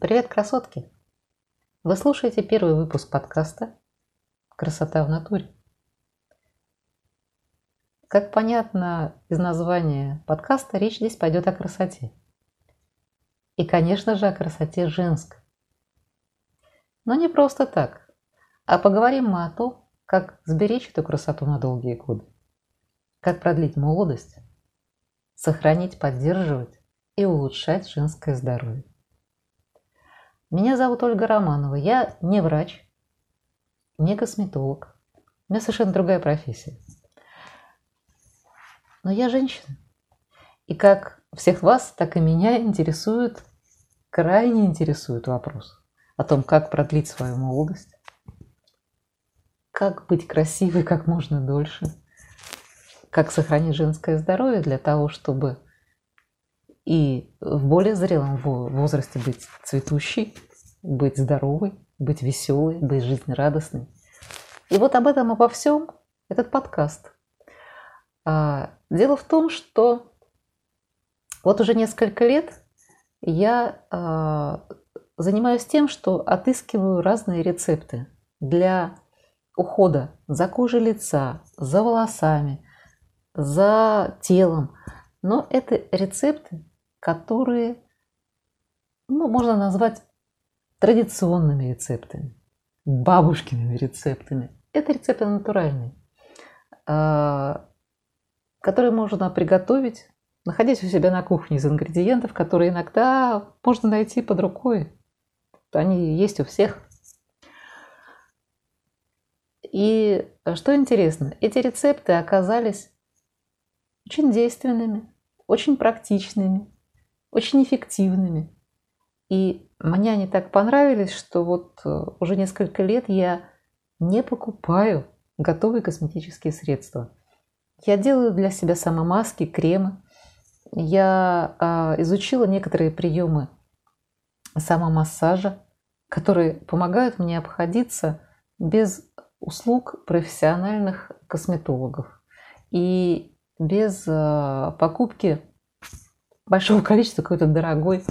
Привет, красотки! Вы слушаете первый выпуск подкаста «Красота в натуре». Как понятно из названия подкаста, речь здесь пойдет о красоте. И, конечно же, о красоте женской. Но не просто так, а поговорим мы о том, как сберечь эту красоту на долгие годы, как продлить молодость, сохранить, поддерживать и улучшать женское здоровье. Меня зовут Ольга Романова. Я не врач, не косметолог. У меня совершенно другая профессия. Но я женщина. И как всех вас, так и меня интересует, крайне интересует вопрос о том, как продлить свою молодость, как быть красивой как можно дольше, как сохранить женское здоровье для того, чтобы и в более зрелом возрасте быть цветущей, быть здоровой, быть веселой, быть жизнерадостной. И вот об этом, обо всем этот подкаст. А, дело в том, что вот уже несколько лет я а, занимаюсь тем, что отыскиваю разные рецепты для ухода за кожей лица, за волосами, за телом. Но это рецепты, которые ну, можно назвать традиционными рецептами, бабушкиными рецептами. Это рецепты натуральные, а, которые можно приготовить, находясь у себя на кухне из ингредиентов, которые иногда можно найти под рукой. Они есть у всех. И что интересно, эти рецепты оказались очень действенными, очень практичными, очень эффективными. И мне они так понравились, что вот э, уже несколько лет я не покупаю готовые косметические средства. Я делаю для себя самомаски, кремы. Я а, изучила некоторые приемы самомассажа, которые помогают мне обходиться без услуг профессиональных косметологов и без а, покупки большого количества какой-то дорогой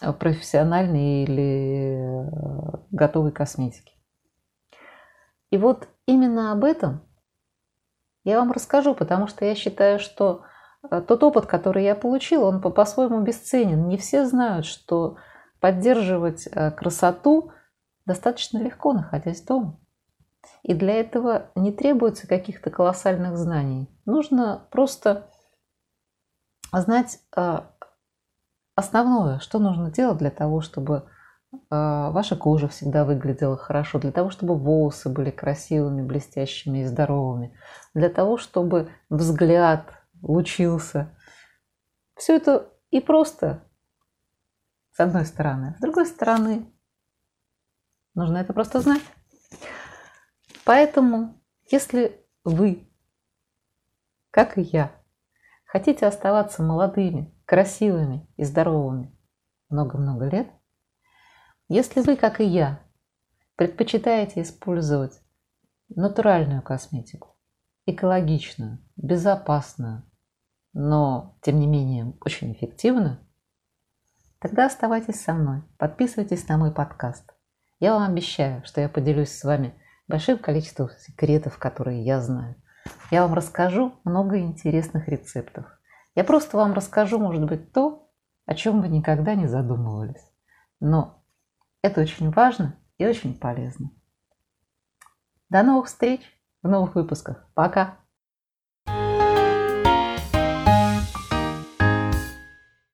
Э, профессиональной или э, готовой косметики. И вот именно об этом я вам расскажу, потому что я считаю, что э, тот опыт, который я получила, он по-своему бесценен. Не все знают, что поддерживать красоту достаточно легко, находясь дома. И для этого не требуется каких-то колоссальных знаний. Нужно просто знать основное, что нужно делать для того, чтобы а, ваша кожа всегда выглядела хорошо, для того, чтобы волосы были красивыми, блестящими и здоровыми, для того, чтобы взгляд лучился. Все это и просто, с одной стороны. С другой стороны, нужно это просто знать. Поэтому, если вы, как и я, хотите оставаться молодыми, красивыми и здоровыми много-много лет, если вы, как и я, предпочитаете использовать натуральную косметику, экологичную, безопасную, но, тем не менее, очень эффективную, тогда оставайтесь со мной, подписывайтесь на мой подкаст. Я вам обещаю, что я поделюсь с вами большим количеством секретов, которые я знаю. Я вам расскажу много интересных рецептов. Я просто вам расскажу, может быть, то, о чем вы никогда не задумывались. Но это очень важно и очень полезно. До новых встреч в новых выпусках. Пока!